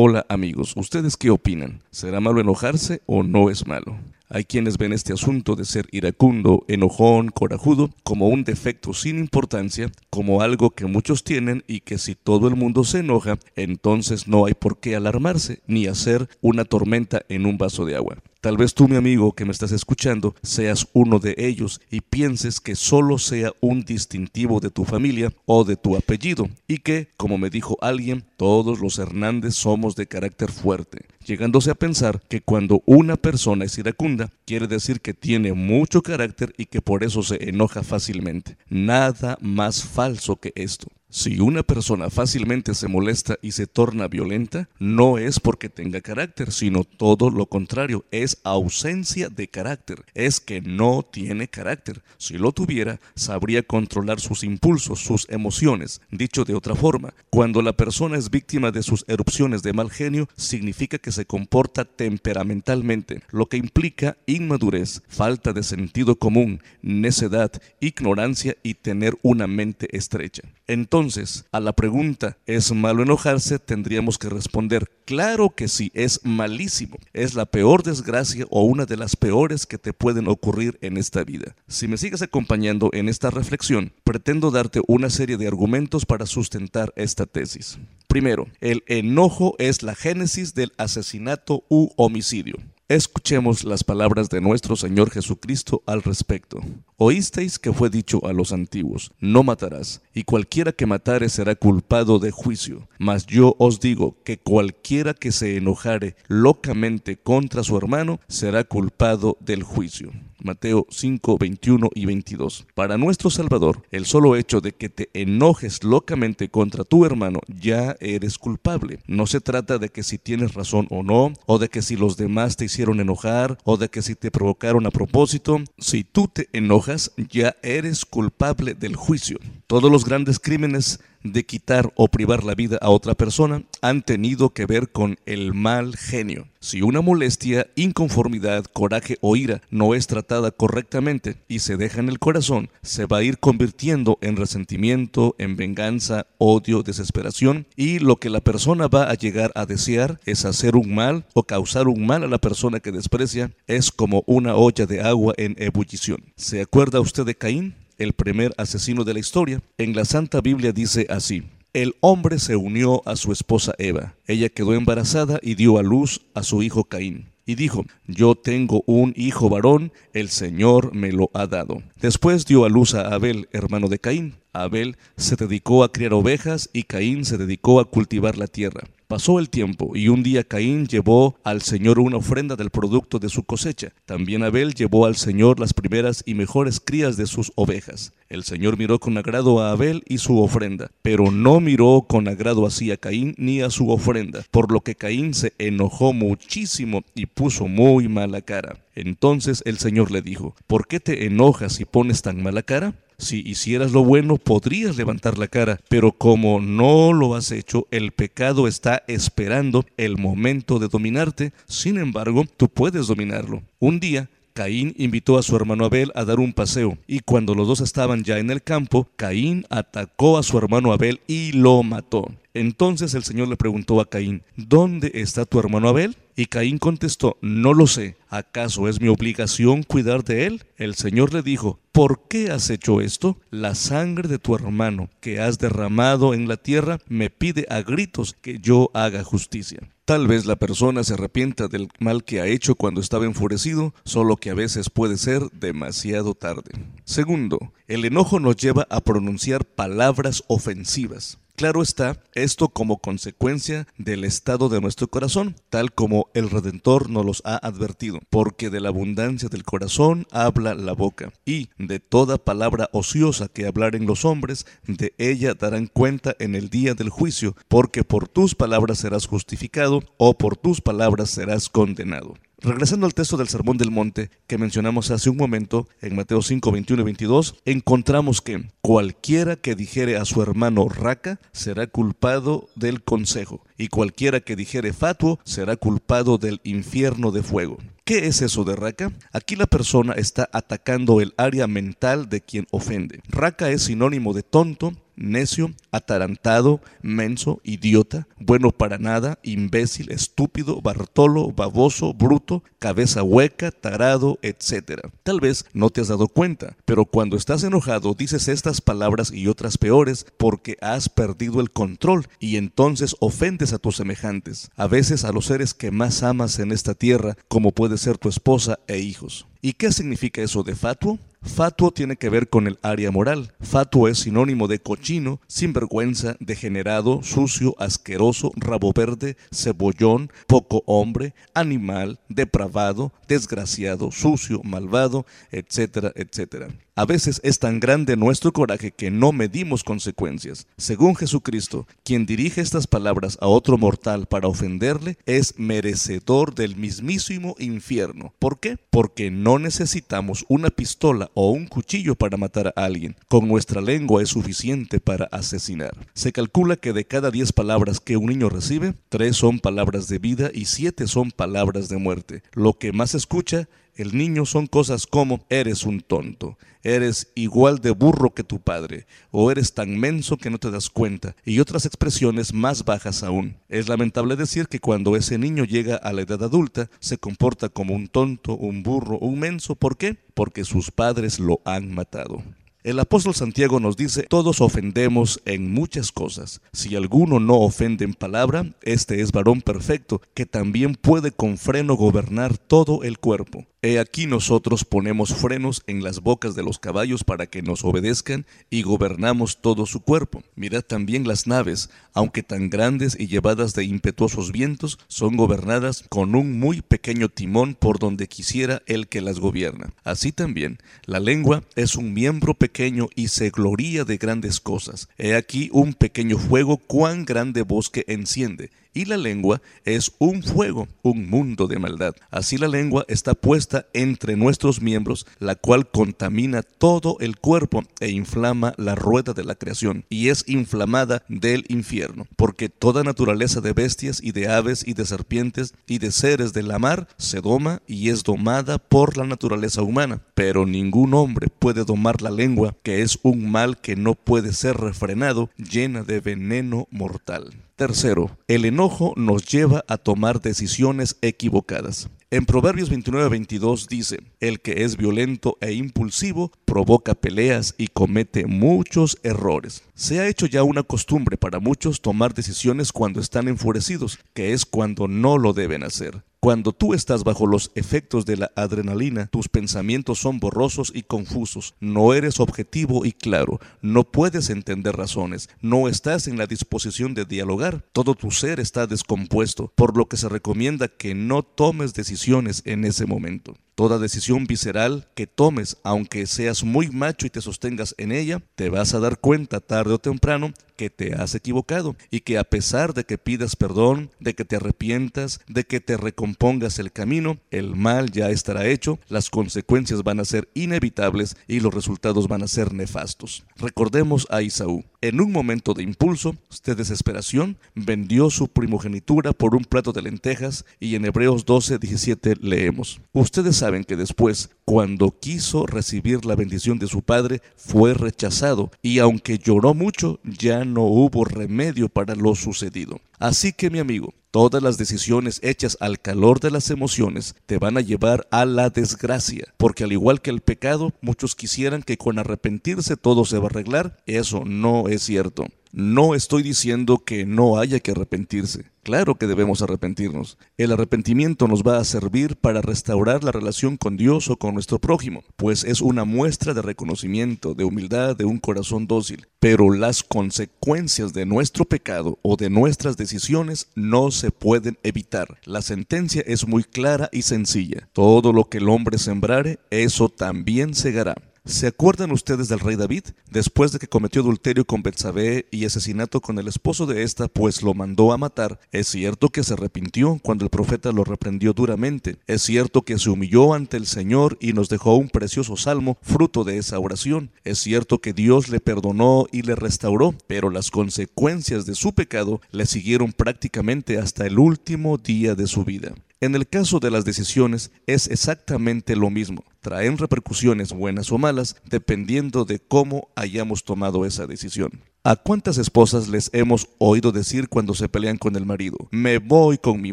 Hola amigos, ¿ustedes qué opinan? ¿Será malo enojarse o no es malo? Hay quienes ven este asunto de ser iracundo, enojón, corajudo, como un defecto sin importancia, como algo que muchos tienen y que si todo el mundo se enoja, entonces no hay por qué alarmarse ni hacer una tormenta en un vaso de agua. Tal vez tú, mi amigo, que me estás escuchando, seas uno de ellos y pienses que solo sea un distintivo de tu familia o de tu apellido y que, como me dijo alguien, todos los Hernández somos de carácter fuerte, llegándose a pensar que cuando una persona es iracunda, quiere decir que tiene mucho carácter y que por eso se enoja fácilmente. Nada más falso que esto. Si una persona fácilmente se molesta y se torna violenta, no es porque tenga carácter, sino todo lo contrario, es ausencia de carácter, es que no tiene carácter. Si lo tuviera, sabría controlar sus impulsos, sus emociones. Dicho de otra forma, cuando la persona es víctima de sus erupciones de mal genio, significa que se comporta temperamentalmente, lo que implica inmadurez, falta de sentido común, necedad, ignorancia y tener una mente estrecha. Entonces, a la pregunta, ¿es malo enojarse? Tendríamos que responder, claro que sí, es malísimo. Es la peor desgracia o una de las peores que te pueden ocurrir en esta vida. Si me sigues acompañando en esta reflexión, pretendo darte una serie de argumentos para sustentar esta tesis. Primero, el enojo es la génesis del asesinato u homicidio. Escuchemos las palabras de nuestro Señor Jesucristo al respecto. Oísteis que fue dicho a los antiguos, no matarás, y cualquiera que matare será culpado de juicio. Mas yo os digo que cualquiera que se enojare locamente contra su hermano será culpado del juicio. Mateo 5, 21 y 22. Para nuestro Salvador, el solo hecho de que te enojes locamente contra tu hermano ya eres culpable. No se trata de que si tienes razón o no, o de que si los demás te hicieron enojar, o de que si te provocaron a propósito. Si tú te enojas, ya eres culpable del juicio. Todos los grandes crímenes de quitar o privar la vida a otra persona han tenido que ver con el mal genio. Si una molestia, inconformidad, coraje o ira no es tratada correctamente y se deja en el corazón, se va a ir convirtiendo en resentimiento, en venganza, odio, desesperación y lo que la persona va a llegar a desear es hacer un mal o causar un mal a la persona que desprecia, es como una olla de agua en ebullición. ¿Se acuerda usted de Caín? El primer asesino de la historia. En la Santa Biblia dice así. El hombre se unió a su esposa Eva. Ella quedó embarazada y dio a luz a su hijo Caín. Y dijo, yo tengo un hijo varón, el Señor me lo ha dado. Después dio a luz a Abel, hermano de Caín. Abel se dedicó a criar ovejas y Caín se dedicó a cultivar la tierra. Pasó el tiempo y un día Caín llevó al Señor una ofrenda del producto de su cosecha. También Abel llevó al Señor las primeras y mejores crías de sus ovejas. El Señor miró con agrado a Abel y su ofrenda, pero no miró con agrado así a Caín ni a su ofrenda, por lo que Caín se enojó muchísimo y puso muy mala cara. Entonces el Señor le dijo, ¿por qué te enojas y pones tan mala cara? Si hicieras lo bueno, podrías levantar la cara, pero como no lo has hecho, el pecado está esperando el momento de dominarte. Sin embargo, tú puedes dominarlo. Un día, Caín invitó a su hermano Abel a dar un paseo, y cuando los dos estaban ya en el campo, Caín atacó a su hermano Abel y lo mató. Entonces el Señor le preguntó a Caín, ¿dónde está tu hermano Abel? Y Caín contestó, no lo sé, ¿acaso es mi obligación cuidar de él? El Señor le dijo, ¿por qué has hecho esto? La sangre de tu hermano que has derramado en la tierra me pide a gritos que yo haga justicia. Tal vez la persona se arrepienta del mal que ha hecho cuando estaba enfurecido, solo que a veces puede ser demasiado tarde. Segundo, el enojo nos lleva a pronunciar palabras ofensivas. Claro está, esto como consecuencia del estado de nuestro corazón, tal como el Redentor nos los ha advertido, porque de la abundancia del corazón habla la boca, y de toda palabra ociosa que hablaren los hombres, de ella darán cuenta en el día del juicio, porque por tus palabras serás justificado, o por tus palabras serás condenado. Regresando al texto del Sermón del Monte que mencionamos hace un momento, en Mateo 5, 21 y 22, encontramos que cualquiera que dijere a su hermano raca será culpado del consejo, y cualquiera que dijere fatuo será culpado del infierno de fuego. ¿Qué es eso de raca? Aquí la persona está atacando el área mental de quien ofende. Raca es sinónimo de tonto, necio, atarantado, menso, idiota, bueno para nada, imbécil, estúpido, bartolo, baboso, bruto, cabeza hueca, tarado, etc. Tal vez no te has dado cuenta, pero cuando estás enojado dices estas palabras y otras peores porque has perdido el control y entonces ofendes a tus semejantes, a veces a los seres que más amas en esta tierra, como puede ser tu esposa e hijos. ¿Y qué significa eso de fatuo? Fatuo tiene que ver con el área moral. Fatuo es sinónimo de cochino, sinvergüenza, degenerado, sucio, asqueroso, rabo verde, cebollón, poco hombre, animal, depravado, desgraciado, sucio, malvado, etcétera, etcétera. A veces es tan grande nuestro coraje que no medimos consecuencias. Según Jesucristo, quien dirige estas palabras a otro mortal para ofenderle es merecedor del mismísimo infierno. ¿Por qué? Porque no necesitamos una pistola o un cuchillo para matar a alguien. Con nuestra lengua es suficiente para asesinar. Se calcula que de cada diez palabras que un niño recibe, tres son palabras de vida y siete son palabras de muerte. Lo que más escucha el niño son cosas como eres un tonto, eres igual de burro que tu padre, o eres tan menso que no te das cuenta, y otras expresiones más bajas aún. Es lamentable decir que cuando ese niño llega a la edad adulta, se comporta como un tonto, un burro, un menso. ¿Por qué? Porque sus padres lo han matado. El apóstol Santiago nos dice, todos ofendemos en muchas cosas. Si alguno no ofende en palabra, este es varón perfecto, que también puede con freno gobernar todo el cuerpo. He aquí nosotros ponemos frenos en las bocas de los caballos para que nos obedezcan y gobernamos todo su cuerpo. Mirad también las naves, aunque tan grandes y llevadas de impetuosos vientos, son gobernadas con un muy pequeño timón por donde quisiera el que las gobierna. Así también, la lengua es un miembro pequeño y se gloría de grandes cosas. He aquí un pequeño fuego cuán grande bosque enciende y la lengua es un fuego, un mundo de maldad. Así la lengua está puesta entre nuestros miembros, la cual contamina todo el cuerpo e inflama la rueda de la creación, y es inflamada del infierno, porque toda naturaleza de bestias y de aves y de serpientes y de seres de la mar se doma y es domada por la naturaleza humana, pero ningún hombre puede domar la lengua, que es un mal que no puede ser refrenado, llena de veneno mortal. Tercero, el enojo nos lleva a tomar decisiones equivocadas. En Proverbios 29-22 dice, el que es violento e impulsivo provoca peleas y comete muchos errores. Se ha hecho ya una costumbre para muchos tomar decisiones cuando están enfurecidos, que es cuando no lo deben hacer. Cuando tú estás bajo los efectos de la adrenalina, tus pensamientos son borrosos y confusos, no eres objetivo y claro, no puedes entender razones, no estás en la disposición de dialogar, todo tu ser está descompuesto, por lo que se recomienda que no tomes decisiones en ese momento. Toda decisión visceral que tomes, aunque seas muy macho y te sostengas en ella, te vas a dar cuenta tarde o temprano que te has equivocado y que a pesar de que pidas perdón, de que te arrepientas, de que te recompongas el camino, el mal ya estará hecho, las consecuencias van a ser inevitables y los resultados van a ser nefastos. Recordemos a Isaú. En un momento de impulso, de desesperación, vendió su primogenitura por un plato de lentejas y en Hebreos 12, 17 leemos. Ustedes saben que después, cuando quiso recibir la bendición de su padre, fue rechazado y aunque lloró mucho, ya no hubo remedio para lo sucedido. Así que mi amigo, todas las decisiones hechas al calor de las emociones te van a llevar a la desgracia, porque al igual que el pecado, muchos quisieran que con arrepentirse todo se va a arreglar, eso no es cierto. No estoy diciendo que no haya que arrepentirse. Claro que debemos arrepentirnos. El arrepentimiento nos va a servir para restaurar la relación con Dios o con nuestro prójimo, pues es una muestra de reconocimiento, de humildad, de un corazón dócil. Pero las consecuencias de nuestro pecado o de nuestras decisiones no se pueden evitar. La sentencia es muy clara y sencilla. Todo lo que el hombre sembrare, eso también segará. ¿Se acuerdan ustedes del rey David? Después de que cometió adulterio con Betsabé y asesinato con el esposo de esta, pues lo mandó a matar, es cierto que se arrepintió cuando el profeta lo reprendió duramente. Es cierto que se humilló ante el Señor y nos dejó un precioso salmo fruto de esa oración. Es cierto que Dios le perdonó y le restauró, pero las consecuencias de su pecado le siguieron prácticamente hasta el último día de su vida. En el caso de las decisiones es exactamente lo mismo. Traen repercusiones buenas o malas dependiendo de cómo hayamos tomado esa decisión. ¿A cuántas esposas les hemos oído decir cuando se pelean con el marido? Me voy con mi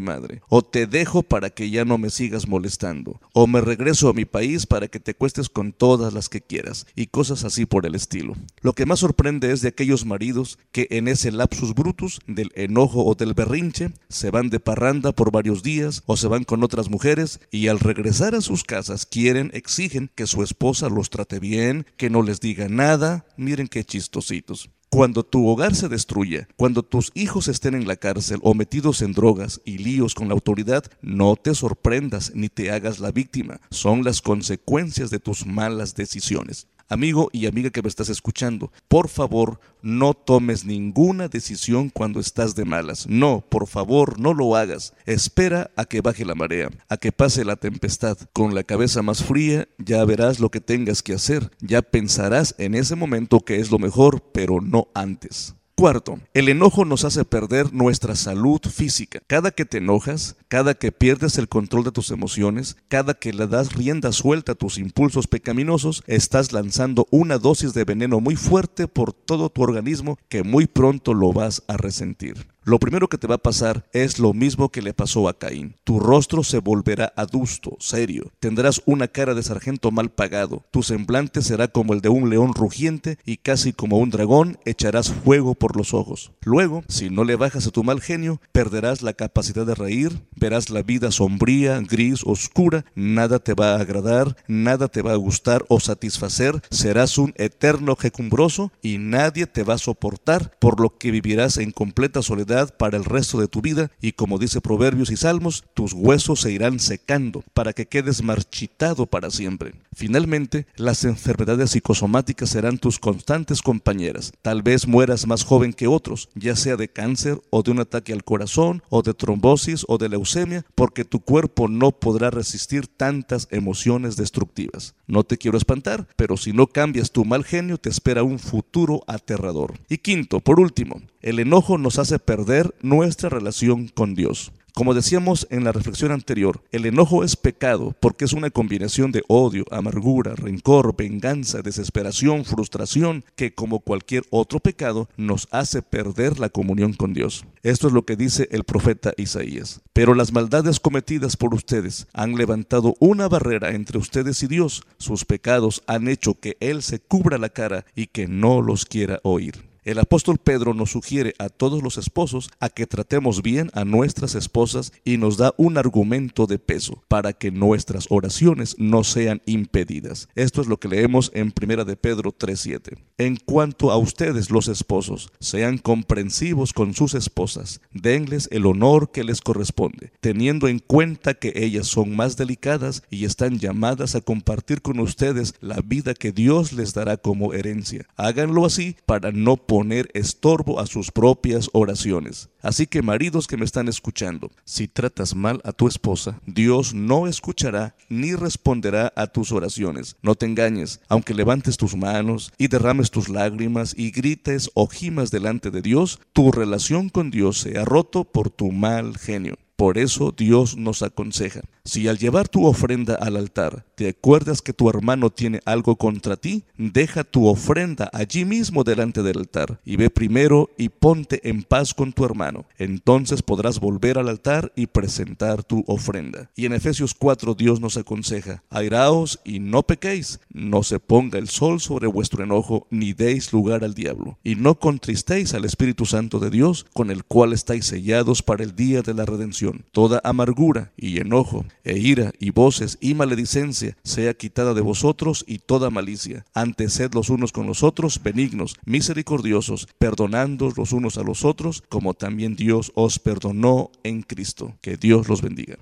madre. O te dejo para que ya no me sigas molestando. O me regreso a mi país para que te cuestes con todas las que quieras. Y cosas así por el estilo. Lo que más sorprende es de aquellos maridos que en ese lapsus brutus del enojo o del berrinche se van de parranda por varios días o se van con otras mujeres y al regresar a sus casas quieren, exigen que su esposa los trate bien, que no les diga nada. Miren qué chistositos. Cuando tu hogar se destruya, cuando tus hijos estén en la cárcel o metidos en drogas y líos con la autoridad, no te sorprendas ni te hagas la víctima. Son las consecuencias de tus malas decisiones. Amigo y amiga que me estás escuchando, por favor, no tomes ninguna decisión cuando estás de malas. No, por favor, no lo hagas. Espera a que baje la marea, a que pase la tempestad. Con la cabeza más fría, ya verás lo que tengas que hacer. Ya pensarás en ese momento que es lo mejor, pero no antes. Cuarto, el enojo nos hace perder nuestra salud física. Cada que te enojas, cada que pierdes el control de tus emociones, cada que le das rienda suelta a tus impulsos pecaminosos, estás lanzando una dosis de veneno muy fuerte por todo tu organismo que muy pronto lo vas a resentir. Lo primero que te va a pasar es lo mismo que le pasó a Caín. Tu rostro se volverá adusto, serio. Tendrás una cara de sargento mal pagado. Tu semblante será como el de un león rugiente y casi como un dragón echarás fuego por los ojos. Luego, si no le bajas a tu mal genio, perderás la capacidad de reír, verás la vida sombría, gris, oscura, nada te va a agradar, nada te va a gustar o satisfacer, serás un eterno jecumbroso y nadie te va a soportar, por lo que vivirás en completa soledad para el resto de tu vida y como dice Proverbios y Salmos, tus huesos se irán secando para que quedes marchitado para siempre. Finalmente, las enfermedades psicosomáticas serán tus constantes compañeras. Tal vez mueras más joven que otros, ya sea de cáncer o de un ataque al corazón o de trombosis o de leucemia, porque tu cuerpo no podrá resistir tantas emociones destructivas. No te quiero espantar, pero si no cambias tu mal genio te espera un futuro aterrador. Y quinto, por último, el enojo nos hace perder nuestra relación con Dios. Como decíamos en la reflexión anterior, el enojo es pecado porque es una combinación de odio, amargura, rencor, venganza, desesperación, frustración, que como cualquier otro pecado nos hace perder la comunión con Dios. Esto es lo que dice el profeta Isaías. Pero las maldades cometidas por ustedes han levantado una barrera entre ustedes y Dios. Sus pecados han hecho que Él se cubra la cara y que no los quiera oír. El apóstol Pedro nos sugiere a todos los esposos a que tratemos bien a nuestras esposas y nos da un argumento de peso para que nuestras oraciones no sean impedidas. Esto es lo que leemos en 1 de Pedro 3:7. En cuanto a ustedes los esposos, sean comprensivos con sus esposas, denles el honor que les corresponde, teniendo en cuenta que ellas son más delicadas y están llamadas a compartir con ustedes la vida que Dios les dará como herencia. Háganlo así para no poner estorbo a sus propias oraciones. Así que maridos que me están escuchando, si tratas mal a tu esposa, Dios no escuchará ni responderá a tus oraciones. No te engañes, aunque levantes tus manos y derrames tus lágrimas y grites o gimas delante de Dios, tu relación con Dios se ha roto por tu mal genio. Por eso Dios nos aconseja, si al llevar tu ofrenda al altar te acuerdas que tu hermano tiene algo contra ti, deja tu ofrenda allí mismo delante del altar y ve primero y ponte en paz con tu hermano. Entonces podrás volver al altar y presentar tu ofrenda. Y en Efesios 4 Dios nos aconseja, airaos y no pequéis, no se ponga el sol sobre vuestro enojo, ni deis lugar al diablo, y no contristéis al Espíritu Santo de Dios, con el cual estáis sellados para el día de la redención toda amargura y enojo, e ira y voces y maledicencia sea quitada de vosotros y toda malicia. Antes sed los unos con los otros benignos, misericordiosos, perdonando los unos a los otros, como también Dios os perdonó en Cristo. Que Dios los bendiga.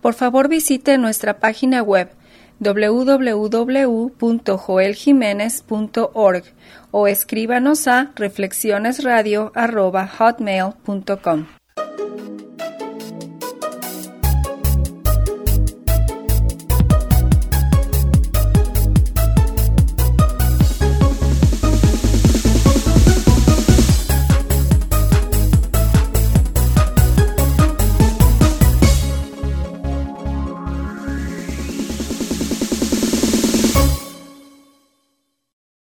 Por favor visite nuestra página web www.joeljiménez.org o escríbanos a reflexionesradio.hotmail.com.